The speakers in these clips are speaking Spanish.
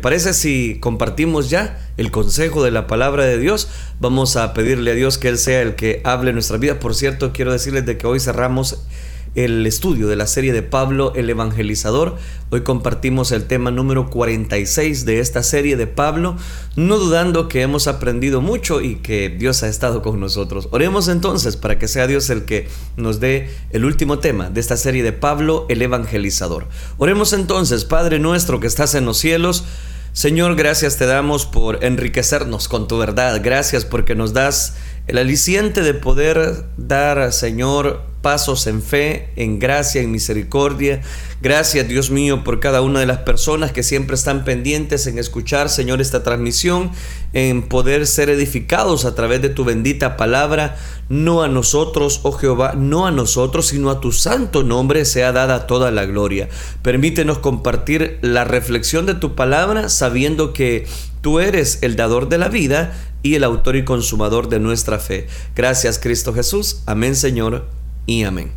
Parece si compartimos ya el consejo de la palabra de Dios, vamos a pedirle a Dios que Él sea el que hable nuestra vida. Por cierto, quiero decirles de que hoy cerramos el estudio de la serie de Pablo el Evangelizador. Hoy compartimos el tema número 46 de esta serie de Pablo, no dudando que hemos aprendido mucho y que Dios ha estado con nosotros. Oremos entonces para que sea Dios el que nos dé el último tema de esta serie de Pablo el Evangelizador. Oremos entonces, Padre nuestro que estás en los cielos, Señor, gracias te damos por enriquecernos con tu verdad. Gracias porque nos das el aliciente de poder dar, Señor, pasos en fe, en gracia, en misericordia. Gracias, Dios mío, por cada una de las personas que siempre están pendientes en escuchar, Señor, esta transmisión, en poder ser edificados a través de tu bendita palabra. No a nosotros, oh Jehová, no a nosotros, sino a tu santo nombre sea dada toda la gloria. Permítenos compartir la reflexión de tu palabra, sabiendo que tú eres el dador de la vida y el autor y consumador de nuestra fe. Gracias, Cristo Jesús. Amén, Señor y amén.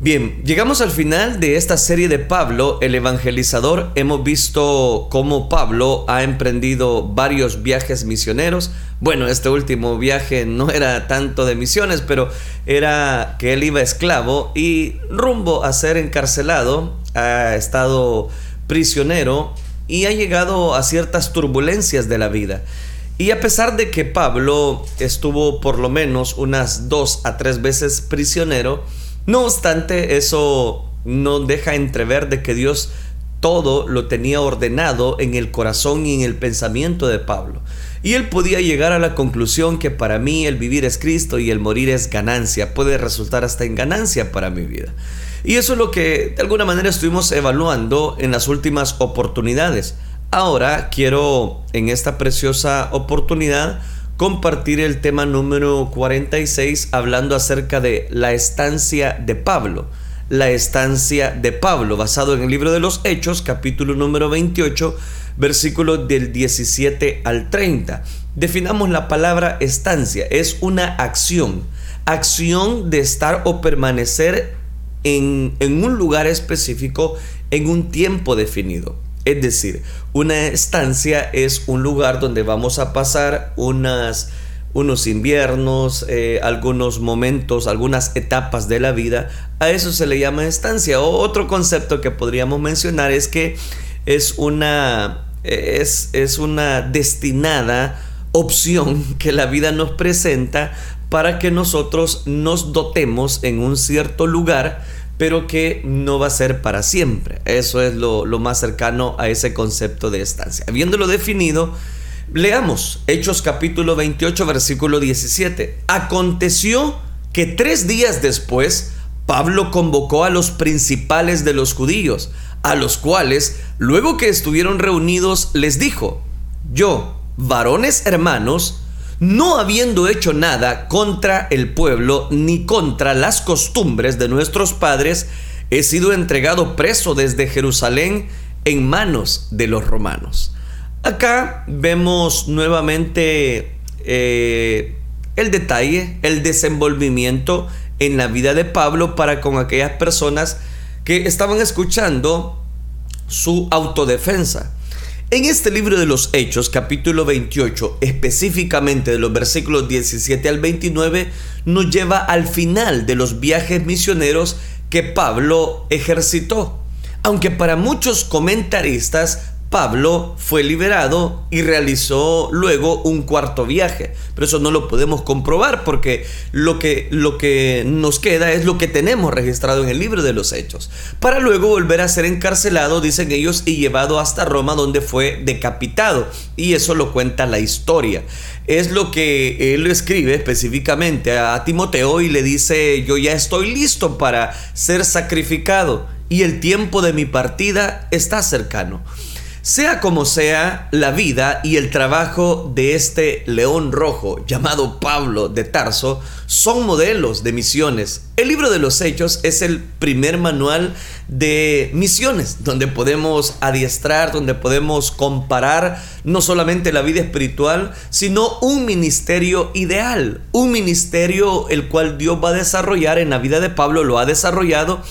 Bien, llegamos al final de esta serie de Pablo, el evangelizador. Hemos visto cómo Pablo ha emprendido varios viajes misioneros. Bueno, este último viaje no era tanto de misiones, pero era que él iba esclavo y rumbo a ser encarcelado, ha estado prisionero y ha llegado a ciertas turbulencias de la vida. Y a pesar de que Pablo estuvo por lo menos unas dos a tres veces prisionero, no obstante eso no deja entrever de que Dios todo lo tenía ordenado en el corazón y en el pensamiento de Pablo. Y él podía llegar a la conclusión que para mí el vivir es Cristo y el morir es ganancia, puede resultar hasta en ganancia para mi vida. Y eso es lo que de alguna manera estuvimos evaluando en las últimas oportunidades. Ahora quiero en esta preciosa oportunidad compartir el tema número 46 hablando acerca de la estancia de Pablo. La estancia de Pablo, basado en el libro de los Hechos, capítulo número 28, versículos del 17 al 30. Definamos la palabra estancia, es una acción, acción de estar o permanecer en, en un lugar específico en un tiempo definido. Es decir, una estancia es un lugar donde vamos a pasar unos inviernos, eh, algunos momentos, algunas etapas de la vida. A eso se le llama estancia. O otro concepto que podríamos mencionar es que es una, es, es una destinada opción que la vida nos presenta para que nosotros nos dotemos en un cierto lugar pero que no va a ser para siempre. Eso es lo, más cercano a ese concepto de estancia. Habiéndolo definido, leamos Hechos capítulo 28, versículo 17. Aconteció que tres días después, Pablo convocó a los principales de los judíos, a los cuales, luego que estuvieron reunidos, les dijo, yo, varones hermanos, no habiendo hecho nada contra el pueblo ni contra las costumbres de nuestros padres, he sido entregado preso desde Jerusalén en manos de los romanos. Acá vemos nuevamente eh, el detalle, el desenvolvimiento en la vida de Pablo para con aquellas personas que estaban escuchando su autodefensa. En este libro de los Hechos, capítulo 28, específicamente de los versículos 17 al 29, nos lleva al final de los viajes misioneros que Pablo ejercitó. Aunque para muchos comentaristas Pablo fue liberado y realizó luego un cuarto viaje. Pero eso no lo podemos comprobar porque lo que, lo que nos queda es lo que tenemos registrado en el libro de los Hechos. Para luego volver a ser encarcelado, dicen ellos, y llevado hasta Roma donde fue decapitado. Y eso lo cuenta la historia. Es lo que él escribe específicamente a Timoteo y le dice, yo ya estoy listo para ser sacrificado y el tiempo de mi partida está cercano. Sea como sea, la vida y el trabajo de este león rojo llamado Pablo de Tarso son modelos de misiones. El libro de los Hechos es el primer manual de misiones, donde podemos adiestrar, donde podemos comparar no solamente la vida espiritual, sino un ministerio ideal, un ministerio el cual Dios va a desarrollar en la vida de Pablo, lo ha desarrollado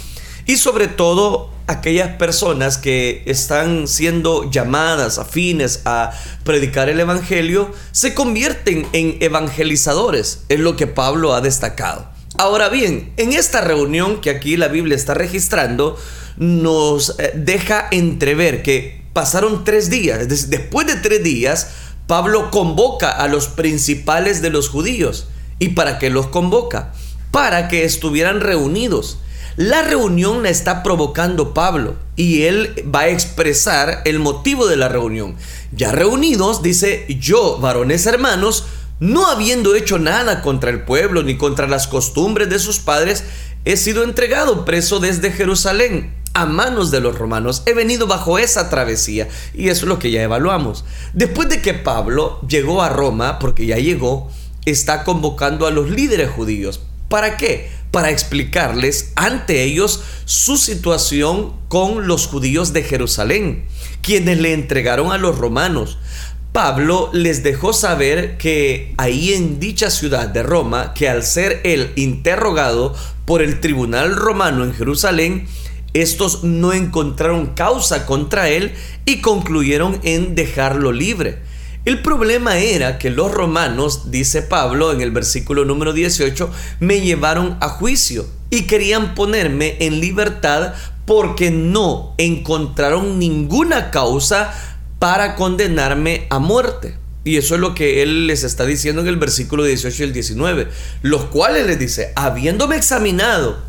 y sobre todo aquellas personas que están siendo llamadas afines a predicar el Evangelio se convierten en evangelizadores, es lo que Pablo ha destacado. Ahora bien, en esta reunión que aquí la Biblia está registrando, nos eh, deja entrever que pasaron tres días, después de tres días, Pablo convoca a los principales de los judíos. ¿Y para qué los convoca? Para que estuvieran reunidos. La reunión la está provocando Pablo y él va a expresar el motivo de la reunión. Ya reunidos, dice, yo, varones hermanos, no habiendo hecho nada contra el pueblo ni contra las costumbres de sus padres, he sido entregado preso desde Jerusalén a manos de los romanos. He venido bajo esa travesía y eso es lo que ya evaluamos. Después de que Pablo llegó a Roma, porque ya llegó, está convocando a los líderes judíos. ¿Para qué? Para explicarles ante ellos su situación con los judíos de Jerusalén, quienes le entregaron a los romanos. Pablo les dejó saber que ahí en dicha ciudad de Roma, que al ser él interrogado por el tribunal romano en Jerusalén, estos no encontraron causa contra él y concluyeron en dejarlo libre. El problema era que los romanos, dice Pablo en el versículo número 18, me llevaron a juicio y querían ponerme en libertad porque no encontraron ninguna causa para condenarme a muerte. Y eso es lo que él les está diciendo en el versículo 18 y el 19, los cuales les dice, habiéndome examinado,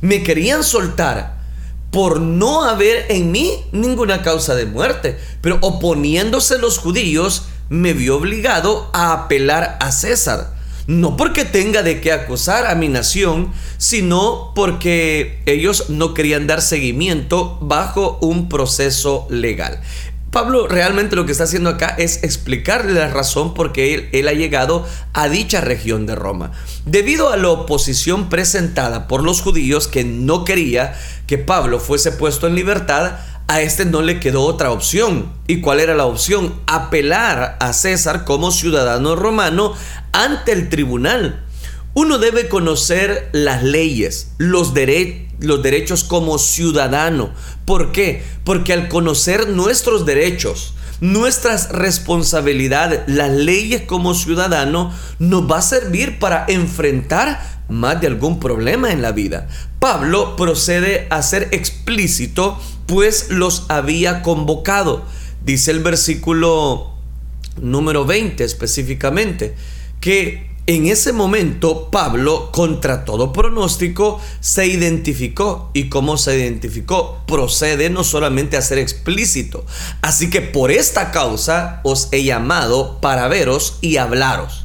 me querían soltar por no haber en mí ninguna causa de muerte, pero oponiéndose los judíos, me vio obligado a apelar a César. No porque tenga de qué acusar a mi nación, sino porque ellos no querían dar seguimiento bajo un proceso legal. Pablo realmente lo que está haciendo acá es explicarle la razón por qué él, él, ha llegado a dicha región de Roma. Debido a la oposición presentada por los judíos que no quería que Pablo fuese puesto en libertad, a este no le quedó otra opción. ¿Y cuál era la opción? Apelar a César como ciudadano romano ante el tribunal. Uno debe conocer las leyes, los, los derechos como ciudadano. ¿Por qué? Porque al conocer nuestros derechos, nuestras responsabilidades, las leyes como ciudadano, nos va a servir para enfrentar más de algún problema en la vida. Pablo procede a ser explícito pues los había convocado. Dice el versículo número 20 específicamente, que en ese momento Pablo, contra todo pronóstico, se identificó. ¿Y cómo se identificó? Procede no solamente a ser explícito. Así que por esta causa os he llamado para veros y hablaros.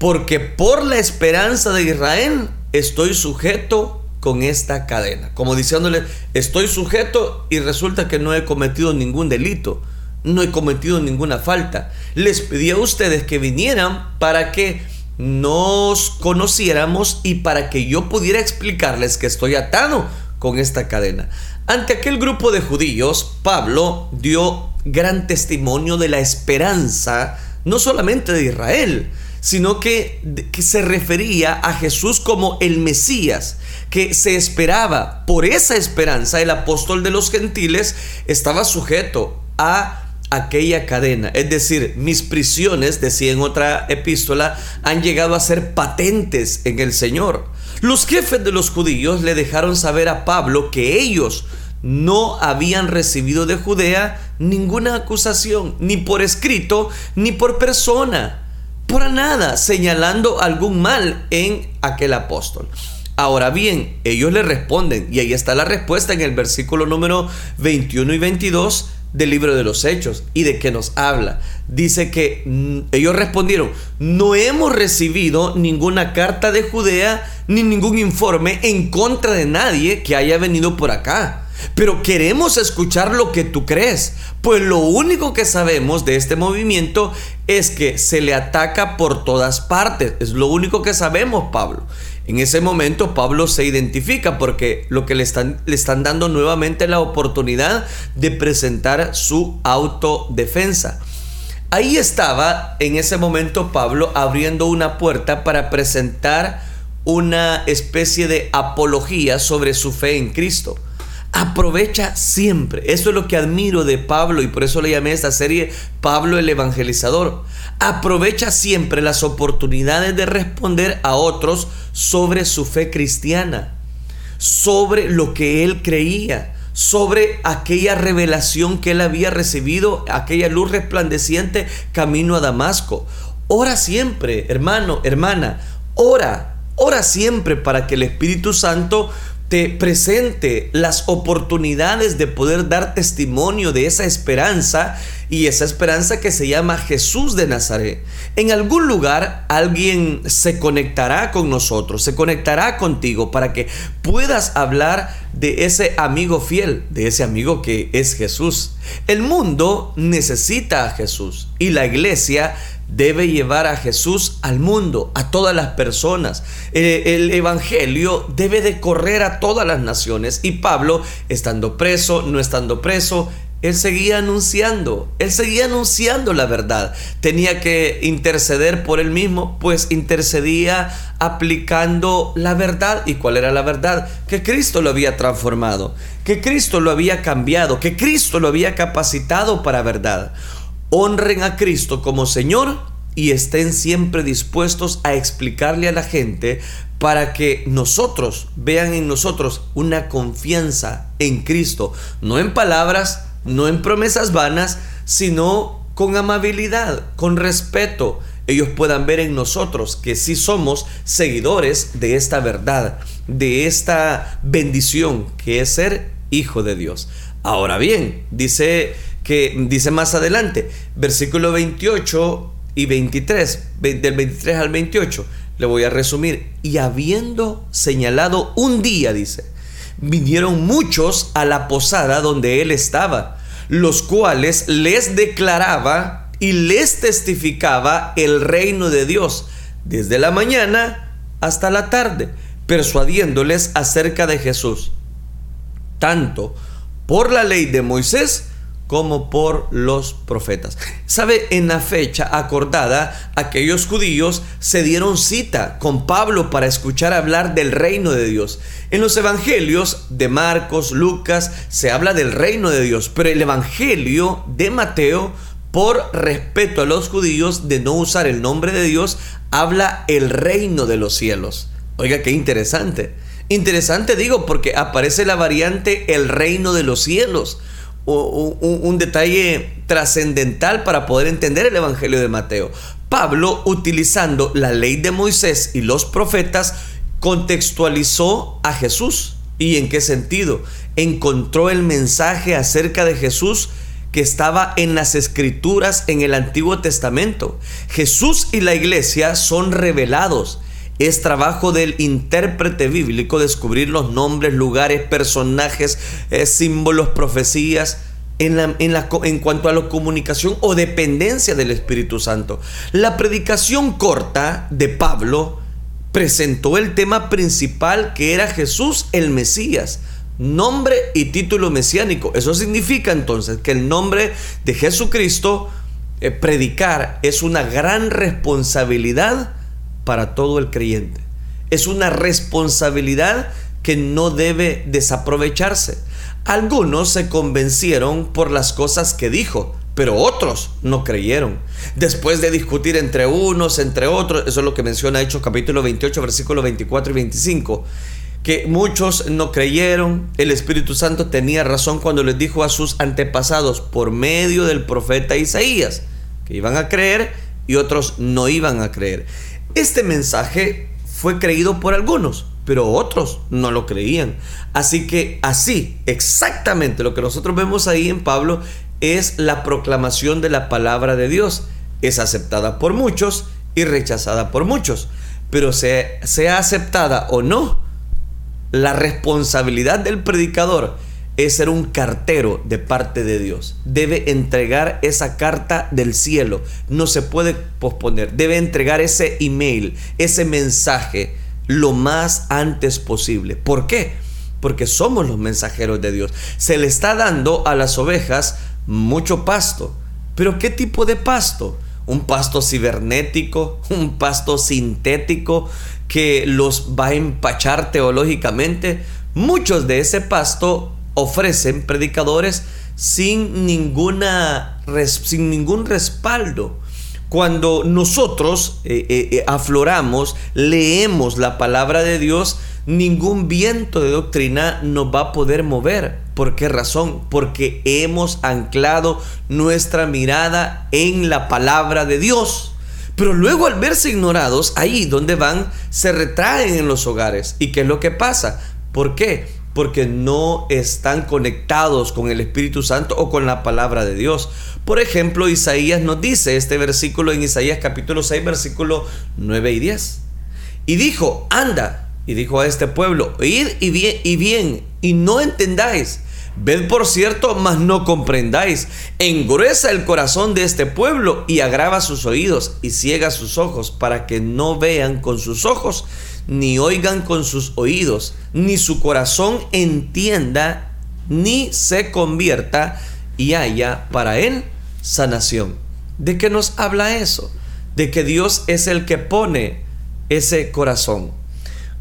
Porque por la esperanza de Israel estoy sujeto con esta cadena. Como diciéndole, estoy sujeto y resulta que no he cometido ningún delito, no he cometido ninguna falta. Les pedí a ustedes que vinieran para que nos conociéramos y para que yo pudiera explicarles que estoy atado con esta cadena. Ante aquel grupo de judíos, Pablo dio gran testimonio de la esperanza, no solamente de Israel, sino que, que, se refería a Jesús como el Mesías, que se esperaba. Por esa esperanza, el apóstol de los gentiles estaba sujeto a aquella cadena. Es decir, mis prisiones, decía en otra epístola, han llegado a ser patentes en el Señor. Los jefes de los judíos le dejaron saber a Pablo que ellos no habían recibido de Judea ninguna acusación, ni por escrito, ni por persona por nada señalando algún mal en aquel apóstol. Ahora bien, ellos le responden, y ahí está la respuesta en el versículo número 21 y 22 del libro de los Hechos, y de que nos habla. Dice que mm, ellos respondieron, no hemos recibido ninguna carta de Judea ni ningún informe en contra de nadie que haya venido por acá. Pero queremos escuchar lo que tú crees, pues lo único que sabemos de este movimiento es que se le ataca por todas partes. Es lo único que sabemos, Pablo. En ese momento Pablo se identifica porque lo que le están, le están dando nuevamente la oportunidad de presentar su autodefensa. Ahí estaba en ese momento Pablo abriendo una puerta para presentar una especie de apología sobre su fe en Cristo. Aprovecha siempre. Eso es lo que admiro de Pablo y por eso le llamé a esta serie Pablo el Evangelizador. Aprovecha siempre las oportunidades de responder a otros sobre su fe cristiana, sobre lo que él creía, sobre aquella revelación que él había recibido, aquella luz resplandeciente camino a Damasco. Ora siempre, hermano, hermana, ora, ora siempre para que el Espíritu Santo te presente las oportunidades de poder dar testimonio de esa esperanza y esa esperanza que se llama Jesús de Nazaret. En algún lugar alguien se conectará con nosotros, se conectará contigo para que puedas hablar de ese amigo fiel, de ese amigo que es Jesús. El mundo necesita a Jesús y la iglesia debe llevar a Jesús al mundo, a todas las personas. Eh, el, Evangelio debe de correr a todas las naciones. Y Pablo, estando preso, no estando preso, él seguía anunciando, él seguía anunciando la verdad. Tenía que interceder por él mismo, pues intercedía aplicando la verdad. ¿Y cuál era la verdad? Que Cristo lo había transformado, que Cristo lo había cambiado, que Cristo lo había capacitado para verdad honren a Cristo como Señor y estén siempre dispuestos a explicarle a la gente para que nosotros vean en nosotros una confianza en Cristo, no en palabras, no en promesas vanas, sino con amabilidad, con respeto. Ellos puedan ver en nosotros que sí somos seguidores de esta verdad, de esta bendición que es ser hijo de Dios. Ahora bien, dice que dice más adelante, versículo 28 y 23, del 23 al 28, le voy a resumir, y habiendo señalado un día, dice, vinieron muchos a la posada donde él estaba, los cuales les declaraba y les testificaba el reino de Dios, desde la mañana hasta la tarde, persuadiéndoles acerca de Jesús, tanto por la ley de Moisés, como por los profetas. ¿Sabe? En la fecha acordada, aquellos judíos se dieron cita con Pablo para escuchar hablar del reino de Dios. En los evangelios de Marcos, Lucas, se habla del reino de Dios, pero el evangelio de Mateo, por respeto a los judíos de no usar el nombre de Dios, habla el reino de los cielos. Oiga, qué interesante. Interesante digo porque aparece la variante el reino de los cielos un, detalle trascendental para poder entender el Evangelio de Mateo. Pablo, utilizando la ley de Moisés y los profetas, contextualizó a Jesús. ¿Y en qué sentido? Encontró el mensaje acerca de Jesús que estaba en las escrituras en el Antiguo Testamento. Jesús y la iglesia son revelados es trabajo del intérprete bíblico descubrir los nombres, lugares, personajes, eh, símbolos, profecías. En, en, en, cuanto a la comunicación o dependencia del Espíritu Santo. La predicación corta de Pablo presentó el tema principal que era Jesús el Mesías, nombre y título mesiánico. Eso significa entonces que el nombre de Jesucristo, eh, predicar, es una gran responsabilidad para todo el creyente. Es una responsabilidad que no debe desaprovecharse. Algunos se convencieron por las cosas que dijo, pero otros no creyeron. Después de discutir entre unos, entre otros, eso es lo que menciona Hechos capítulo 28, versículos 24 y 25, que muchos no creyeron, el Espíritu Santo tenía razón cuando les dijo a sus antepasados por medio del profeta Isaías, que iban a creer y otros no iban a creer. Este mensaje fue creído por algunos, pero otros no lo creían. Así que así, exactamente lo que nosotros vemos ahí en Pablo es la proclamación de la palabra de Dios. Es aceptada por muchos y rechazada por muchos. Pero sea, aceptada o no, la responsabilidad del predicador es ser un cartero de parte de Dios. Debe entregar esa carta del cielo. No se puede posponer. Debe entregar ese email, ese mensaje lo más antes posible. ¿Por qué? Porque somos los mensajeros de Dios. Se le está dando a las ovejas mucho pasto. Pero ¿qué tipo de pasto? Un pasto cibernético, un pasto sintético que los va a empachar teológicamente. Muchos de ese pasto ofrecen predicadores sin, ninguna, sin ningún respaldo. Cuando nosotros eh, eh, eh, afloramos, leemos la palabra de Dios, ningún viento de doctrina nos va a poder mover. ¿Por qué razón? Porque hemos anclado nuestra mirada en la palabra de Dios. Pero luego al verse ignorados, ahí donde van, se retraen en los hogares. ¿Y qué es lo que pasa? ¿Por qué? Porque no están conectados con el Espíritu Santo o con la palabra de Dios. Por ejemplo, Isaías nos dice este versículo en Isaías capítulo 6, versículo 9 y 10. Y dijo, anda, y dijo a este pueblo, id y bien, y bien, y no entendáis. Ved por cierto, mas no comprendáis. Engruesa el corazón de este pueblo y agrava sus oídos y ciega sus ojos para que no vean con sus ojos ni oigan con sus oídos, ni su corazón entienda, ni se convierta y haya para él sanación. ¿De qué nos habla eso? De que Dios es el que pone ese corazón.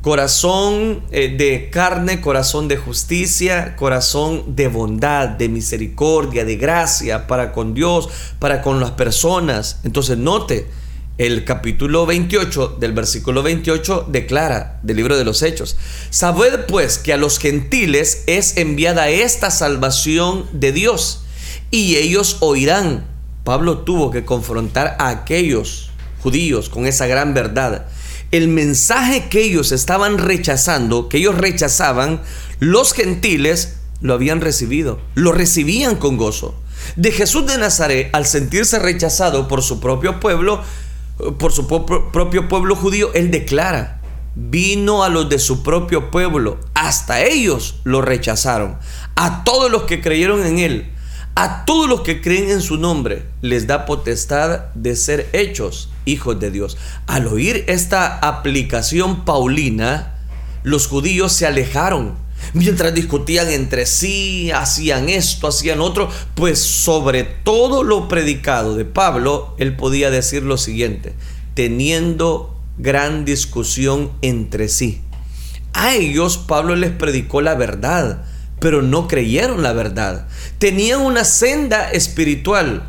Corazón eh, de carne, corazón de justicia, corazón de bondad, de misericordia, de gracia para con Dios, para con las personas. Entonces note, el capítulo 28 del versículo 28 declara del libro de los Hechos, Sabed pues que a los gentiles es enviada esta salvación de Dios y ellos oirán. Pablo tuvo que confrontar a aquellos judíos con esa gran verdad. El mensaje que ellos estaban rechazando, que ellos rechazaban, los gentiles lo habían recibido, lo recibían con gozo. De Jesús de Nazaret, al sentirse rechazado por su propio pueblo, por su propio pueblo judío, él declara, vino a los de su propio pueblo, hasta ellos lo rechazaron. A todos los que creyeron en él, a todos los que creen en su nombre, les da potestad de ser hechos hijos de Dios. Al oír esta aplicación paulina, los judíos se alejaron mientras discutían entre sí, hacían esto, hacían otro, pues sobre todo lo predicado de Pablo, él podía decir lo siguiente, teniendo gran discusión entre sí. A ellos Pablo les predicó la verdad, pero no creyeron la verdad. Tenían una senda espiritual.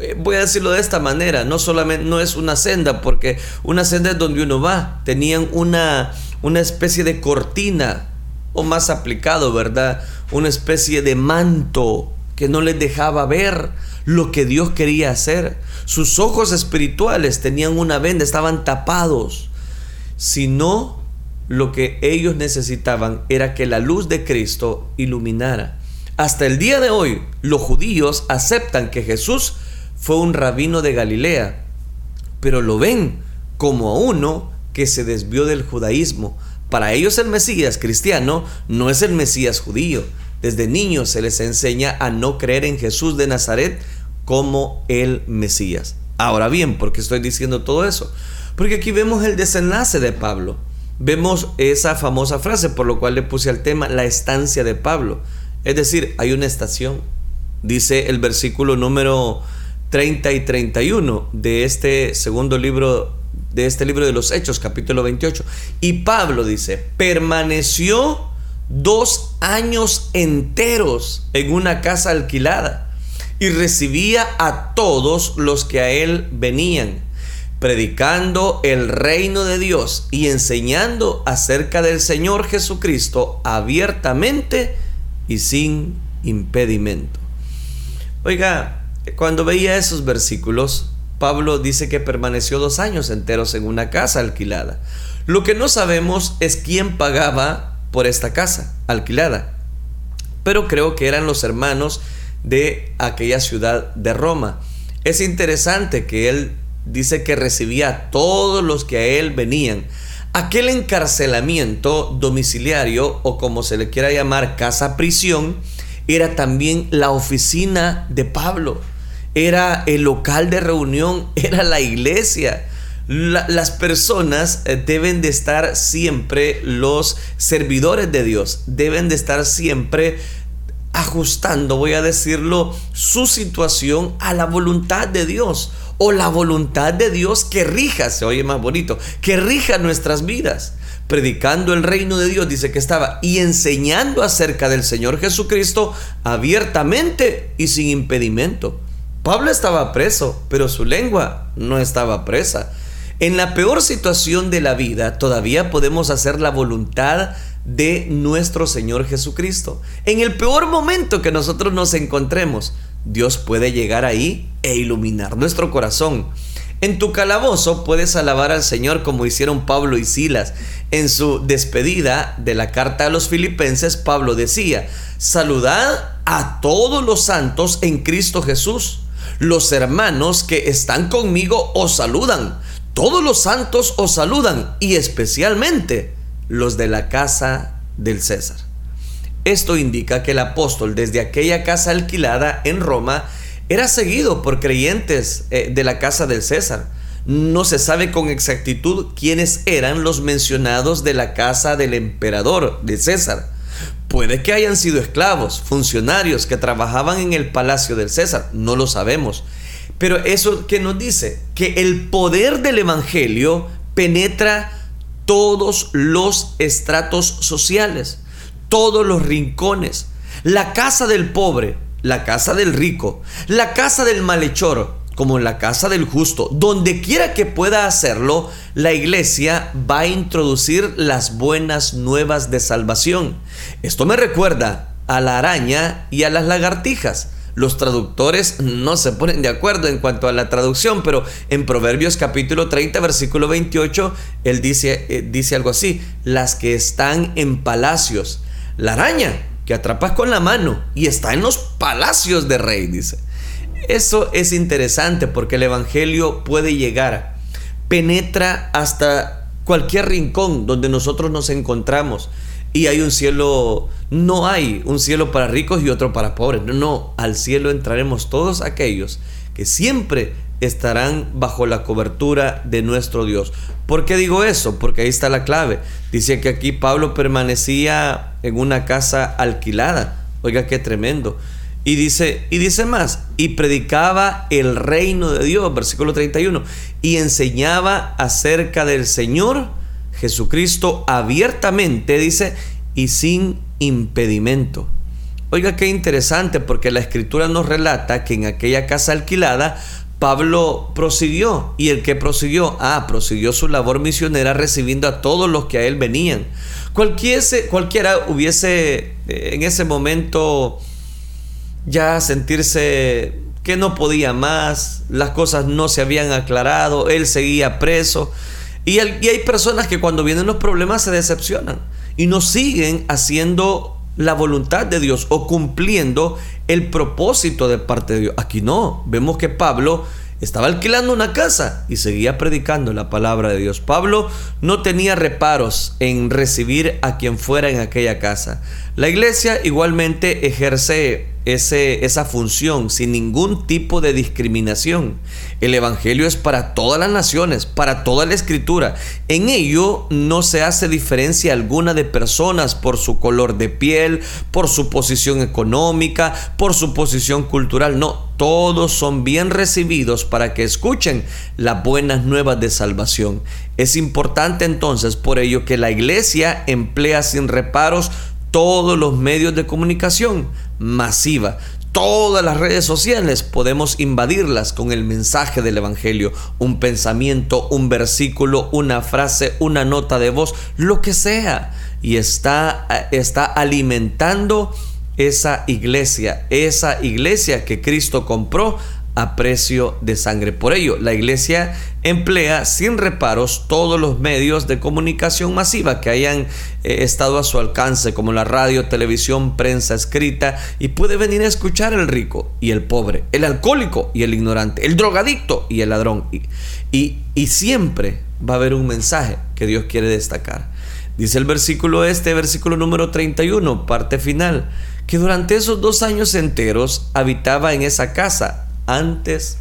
Eh, voy a decirlo de esta manera, no solamente no es una senda, porque una senda es donde uno va. Tenían una, una especie de cortina o más aplicado, ¿verdad? Una especie de manto que no les dejaba ver lo que Dios quería hacer. Sus ojos espirituales tenían una venda, estaban tapados. Sino lo que ellos necesitaban era que la luz de Cristo iluminara. Hasta el día de hoy, los judíos aceptan que Jesús fue un rabino de Galilea, pero lo ven como a uno que se desvió del judaísmo, para ellos el Mesías cristiano no es el Mesías judío. Desde niños se les enseña a no creer en Jesús de Nazaret como el Mesías. Ahora bien, ¿por qué estoy diciendo todo eso? Porque aquí vemos el desenlace de Pablo. Vemos esa famosa frase por lo cual le puse al tema la estancia de Pablo. Es decir, hay una estación. Dice el versículo número 30 y 31 de este segundo libro de este libro de los Hechos, capítulo 28. Y Pablo dice, permaneció dos años enteros en una casa alquilada y recibía a todos los que a él venían, predicando el reino de Dios y enseñando acerca del Señor Jesucristo abiertamente y sin impedimento. Oiga, cuando veía esos versículos, Pablo dice que permaneció dos años enteros en una casa alquilada. Lo que no sabemos es quién pagaba por esta casa alquilada. Pero creo que eran los hermanos de aquella ciudad de Roma. Es interesante que él dice que recibía a todos los que a él venían. Aquel encarcelamiento domiciliario o como se le quiera llamar casa prisión era también la oficina de Pablo era el local de reunión, era la iglesia. las personas eh, deben de estar siempre, los servidores de Dios, deben de estar siempre ajustando, voy a decirlo, su situación a la voluntad de Dios o la voluntad de Dios que rija, se oye más bonito, que rija nuestras vidas. Predicando el reino de Dios, dice que estaba, y enseñando acerca del Señor Jesucristo abiertamente y sin impedimento. Pablo estaba preso, pero su lengua no estaba presa. En la peor situación de la vida todavía podemos hacer la voluntad de nuestro Señor Jesucristo. En el peor momento que nosotros nos encontremos, Dios puede llegar ahí e iluminar nuestro corazón. En tu calabozo puedes alabar al Señor como hicieron Pablo y Silas. En su despedida de la carta a los filipenses, Pablo decía, saludad a todos los santos en Cristo Jesús. Los hermanos que están conmigo os saludan. Todos los santos os saludan y especialmente los de la casa del César. Esto indica que el apóstol desde aquella casa alquilada en Roma era seguido por creyentes eh, de la casa del César. No se sabe con exactitud quiénes eran los mencionados de la casa del emperador de César. Puede que hayan sido esclavos, funcionarios que trabajaban en el palacio del César, no lo sabemos. Pero eso que nos dice, que el poder del Evangelio penetra todos los estratos sociales, todos los rincones. La casa del pobre, la casa del rico, la casa del malhechor, como la casa del justo, donde quiera que pueda hacerlo, la iglesia va a introducir las buenas nuevas de salvación. Esto me recuerda a la araña y a las lagartijas. Los traductores no se ponen de acuerdo en cuanto a la traducción, pero en Proverbios capítulo 30, versículo 28, él dice, eh, dice algo así, las que están en palacios, la araña que atrapas con la mano y está en los palacios de rey, dice. Eso es interesante porque el Evangelio puede llegar, penetra hasta cualquier rincón donde nosotros nos encontramos y hay un cielo, no hay un cielo para ricos y otro para pobres. No, no, al cielo entraremos todos aquellos que siempre estarán bajo la cobertura de nuestro Dios. ¿Por qué digo eso? Porque ahí está la clave. Dice que aquí Pablo permanecía en una casa alquilada. Oiga, qué tremendo. Y dice, y dice más, y predicaba el reino de Dios, versículo 31, y enseñaba acerca del Señor Jesucristo abiertamente, dice, y sin impedimento. Oiga, qué interesante, porque la escritura nos relata que en aquella casa alquilada, Pablo prosiguió, y el que prosiguió, ah, prosiguió su labor misionera recibiendo a todos los que a él venían. Cualquiera, cualquiera hubiese eh, en ese momento ya sentirse que no podía más, las cosas no se habían aclarado, él seguía preso. Y, hay personas que cuando vienen los problemas se decepcionan y no siguen haciendo la voluntad de Dios o cumpliendo el propósito de parte de Dios. Aquí no, vemos que Pablo estaba alquilando una casa y seguía predicando la palabra de Dios. Pablo no tenía reparos en recibir a quien fuera en aquella casa. La iglesia igualmente ejerce esa función sin ningún tipo de discriminación. El Evangelio es para todas las naciones, para toda la escritura. En ello no se hace diferencia alguna de personas por su color de piel, por su posición económica, por su posición cultural. No, todos son bien recibidos para que escuchen las buenas nuevas de salvación. Es importante entonces por ello que la iglesia emplea sin reparos todos los medios de comunicación masiva. Todas las redes sociales podemos invadirlas con el mensaje del Evangelio, un pensamiento, un versículo, una frase, una nota de voz, lo que sea. Y está, está alimentando esa iglesia, esa iglesia que Cristo compró a precio de sangre. Por ello, la iglesia emplea sin reparos todos los medios de comunicación masiva que hayan eh, estado a su alcance, como la radio, televisión, prensa escrita, y puede venir a escuchar el rico y el pobre, el alcohólico y el ignorante, el drogadicto y el ladrón. Y, y siempre va a haber un mensaje que Dios quiere destacar. Dice el versículo este, versículo número 31, parte final, que durante esos dos años enteros habitaba en esa casa antes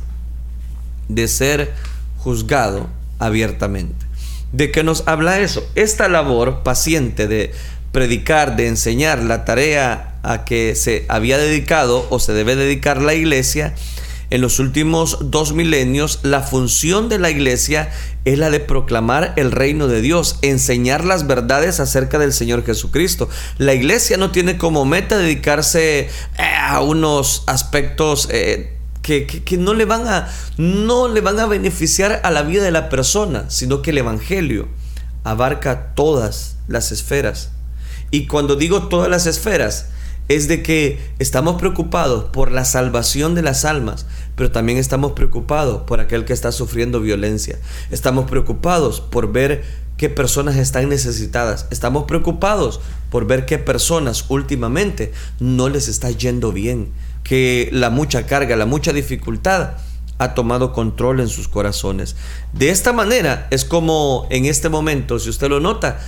de ser juzgado abiertamente. ¿De qué nos habla eso? Esta labor paciente de predicar, de enseñar, la tarea a que se había dedicado o se debe dedicar la iglesia, en los últimos dos milenios, la función de la iglesia es la de proclamar el reino de Dios, enseñar las verdades acerca del Señor Jesucristo. La iglesia no tiene como meta dedicarse eh, a unos aspectos... Eh, que, no, le van a, no le van a beneficiar a la vida de la persona, sino que el Evangelio abarca todas las esferas. Y cuando digo todas las esferas, es de que estamos preocupados por la salvación de las almas, pero también estamos preocupados por aquel que está sufriendo violencia. Estamos preocupados por ver qué personas están necesitadas. Estamos preocupados por ver qué personas últimamente no les está yendo bien, que la mucha carga, la mucha dificultad ha tomado control en sus corazones. De esta manera es como en este momento, si usted lo nota,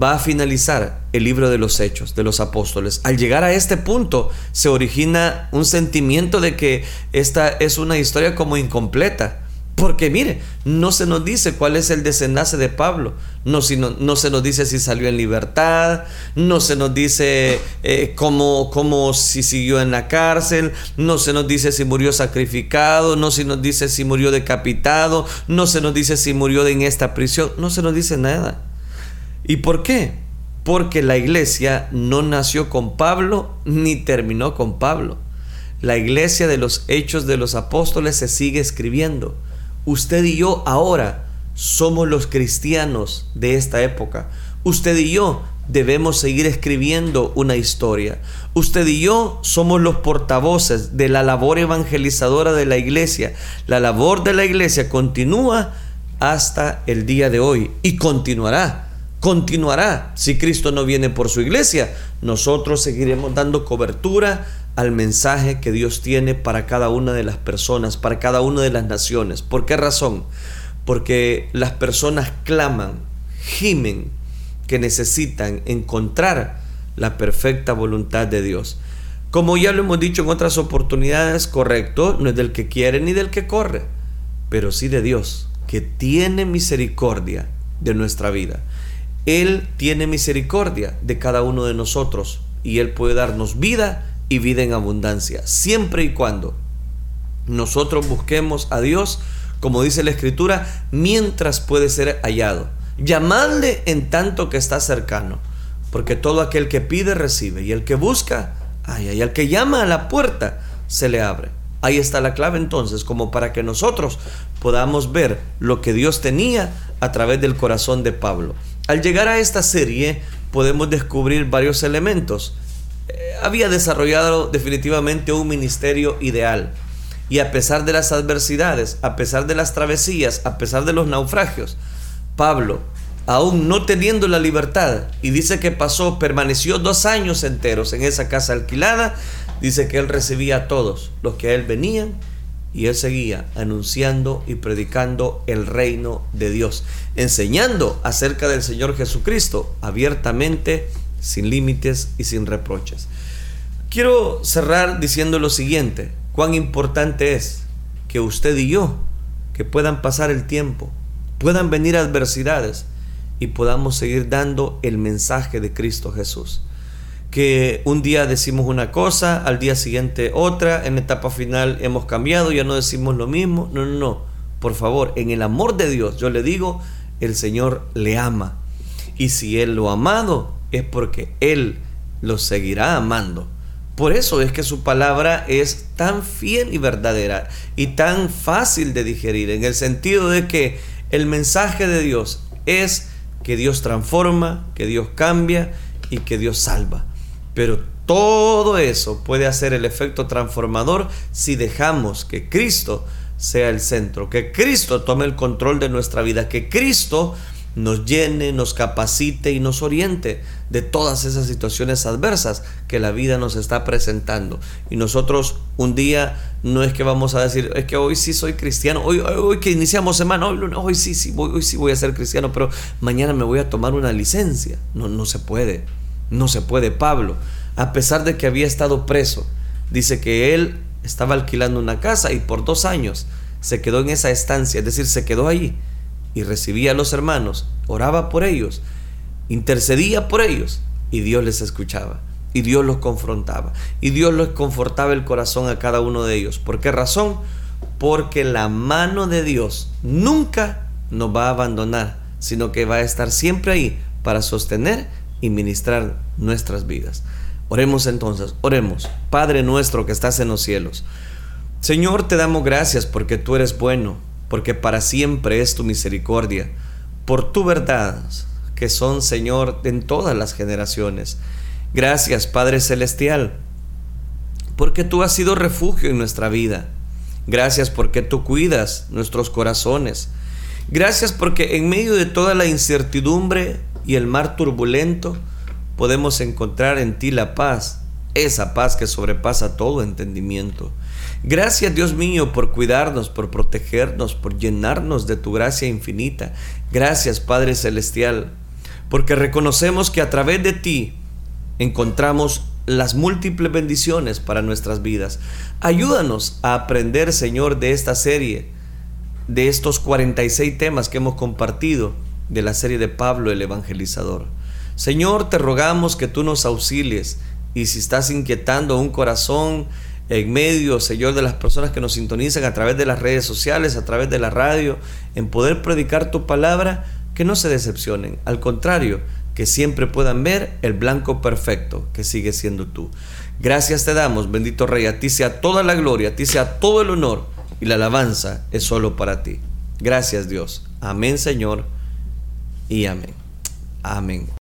va a finalizar el libro de los hechos de los apóstoles. Al llegar a este punto se origina un sentimiento de que esta es una historia como incompleta. Porque mire, no se nos dice cuál es el desenlace de Pablo, no, no se nos dice si salió en libertad, no se nos dice eh, cómo, si siguió en la cárcel, no se nos dice si murió sacrificado, no se nos dice si murió decapitado, no se nos dice si murió en esta prisión, no se nos dice nada. ¿Y por qué? Porque la iglesia no nació con Pablo ni terminó con Pablo. La iglesia de los hechos de los apóstoles se sigue escribiendo. Usted y yo ahora somos los cristianos de esta época. Usted y yo debemos seguir escribiendo una historia. Usted y yo somos los portavoces de la labor evangelizadora de la iglesia. La labor de la iglesia continúa hasta el día de hoy y continuará continuará si Cristo no viene por su iglesia. Nosotros seguiremos dando cobertura al mensaje que Dios tiene para cada una de las personas, para cada una de las naciones. ¿Por qué razón? Porque las personas claman, gimen, que necesitan encontrar la perfecta voluntad de Dios. Como ya lo hemos dicho en otras oportunidades, correcto, no es del que quiere ni del que corre, pero sí de Dios, que tiene misericordia de nuestra vida. Él tiene misericordia de cada uno de nosotros y Él puede darnos vida y vida en abundancia, siempre y cuando nosotros busquemos a Dios, como dice la Escritura, mientras puede ser hallado. Llamadle en tanto que está cercano, porque todo aquel que pide recibe y el que busca, ay, ay, al que llama a la puerta, se le abre. Ahí está la clave entonces, como para que nosotros podamos ver lo que Dios tenía a través del corazón de Pablo. Al llegar a esta serie podemos descubrir varios elementos. Eh, había desarrollado definitivamente un ministerio ideal. Y a pesar de las adversidades, a pesar de las travesías, a pesar de los naufragios, Pablo, aún no teniendo la libertad, y dice que pasó, permaneció dos años enteros en esa casa alquilada, dice que él recibía a todos los que a él venían y él seguía anunciando y predicando el reino de Dios, enseñando acerca del Señor Jesucristo abiertamente, sin límites y sin reproches. Quiero cerrar diciendo lo siguiente, cuán importante es que usted y yo, que puedan pasar el tiempo, puedan venir adversidades y podamos seguir dando el mensaje de Cristo Jesús que un día decimos una cosa, al día siguiente otra, en etapa final hemos cambiado, ya no decimos lo mismo. No, no, no. Por favor, en el amor de Dios, yo le digo, el Señor le ama. Y si Él lo ha amado, es porque Él lo seguirá amando. Por eso es que su palabra es tan fiel y verdadera y tan fácil de digerir, en el sentido de que el mensaje de Dios es que Dios transforma, que Dios cambia y que Dios salva. Pero todo eso puede hacer el efecto transformador si dejamos que Cristo sea el centro, que Cristo tome el control de nuestra vida, que Cristo nos llene, nos capacite y nos oriente de todas esas situaciones adversas que la vida nos está presentando. Y nosotros un día no es que vamos a decir, es que hoy sí soy cristiano, hoy, que iniciamos semana, hoy, hoy sí, sí, voy, hoy sí voy a ser cristiano, pero mañana me voy a tomar una licencia. No, no se puede. No se puede. Pablo, a pesar de que había estado preso, dice que él estaba alquilando una casa y por dos años se quedó en esa estancia, es decir, se quedó allí y recibía a los hermanos, oraba por ellos, intercedía por ellos y Dios les escuchaba. y Dios los confrontaba. Y Dios les confortaba el corazón a cada uno de ellos. ¿Por qué razón? Porque la mano de Dios nunca nos va a abandonar, sino que va a estar siempre ahí para sostener y ministrar nuestras vidas. Oremos entonces, oremos. Padre nuestro que estás en los cielos. Señor, te damos gracias porque tú eres bueno, porque para siempre es tu misericordia, por tu verdad, que son, Señor, en todas las generaciones. Gracias, Padre Celestial, porque tú has sido refugio en nuestra vida. Gracias porque tú cuidas nuestros corazones. Gracias porque en medio de toda la incertidumbre y el mar turbulento, podemos encontrar en ti la paz, esa paz que sobrepasa todo entendimiento. Gracias Dios mío por cuidarnos, por protegernos, por llenarnos de tu gracia infinita. Gracias Padre Celestial, porque reconocemos que a través de ti encontramos las múltiples bendiciones para nuestras vidas. Ayúdanos a aprender, Señor, de esta serie, de estos 46 temas que hemos compartido de la serie de Pablo el Evangelizador. Señor, te rogamos que tú nos auxilies y si estás inquietando un corazón en medio, Señor, de las personas que nos sintonizan a través de las redes sociales, a través de la radio, en poder predicar tu palabra, que no se decepcionen. Al contrario, que siempre puedan ver el blanco perfecto que sigue siendo tú. Gracias te damos, bendito Rey, a ti sea toda la gloria, a ti sea todo el honor y la alabanza es solo para ti. Gracias Dios. Amén Señor y amén. Amén.